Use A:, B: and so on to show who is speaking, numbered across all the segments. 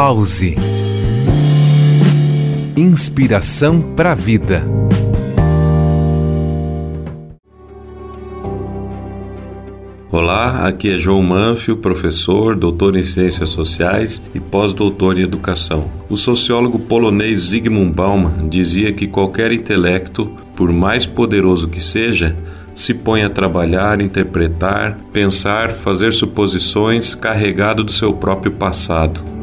A: Pause. Inspiração para a vida.
B: Olá, aqui é João Manfio, professor, doutor em Ciências Sociais e pós-doutor em Educação. O sociólogo polonês Zygmunt Bauman dizia que qualquer intelecto, por mais poderoso que seja, se põe a trabalhar, interpretar, pensar, fazer suposições carregado do seu próprio passado.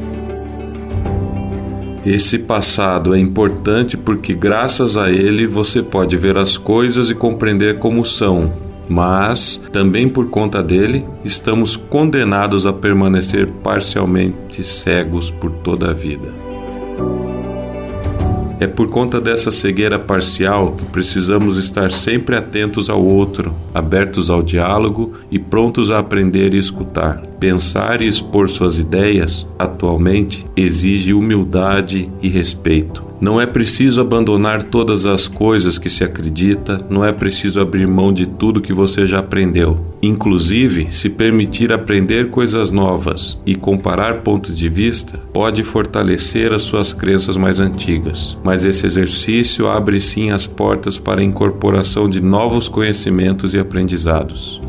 B: Esse passado é importante porque, graças a ele, você pode ver as coisas e compreender como são, mas, também por conta dele, estamos condenados a permanecer parcialmente cegos por toda a vida. É por conta dessa cegueira parcial que precisamos estar sempre atentos ao outro, abertos ao diálogo e prontos a aprender e escutar. Pensar e expor suas ideias, atualmente, exige humildade e respeito. Não é preciso abandonar todas as coisas que se acredita, não é preciso abrir mão de tudo que você já aprendeu. Inclusive, se permitir aprender coisas novas e comparar pontos de vista, pode fortalecer as suas crenças mais antigas. Mas esse exercício abre sim as portas para a incorporação de novos conhecimentos e aprendizados.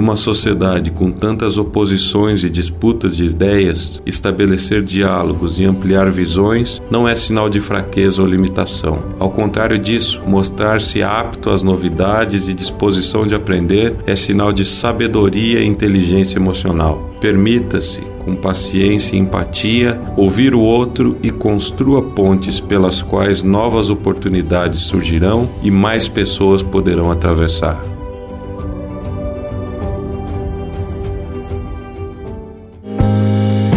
B: Numa sociedade com tantas oposições e disputas de ideias, estabelecer diálogos e ampliar visões não é sinal de fraqueza ou limitação. Ao contrário disso, mostrar-se apto às novidades e disposição de aprender é sinal de sabedoria e inteligência emocional. Permita-se, com paciência e empatia, ouvir o outro e construa pontes pelas quais novas oportunidades surgirão e mais pessoas poderão atravessar.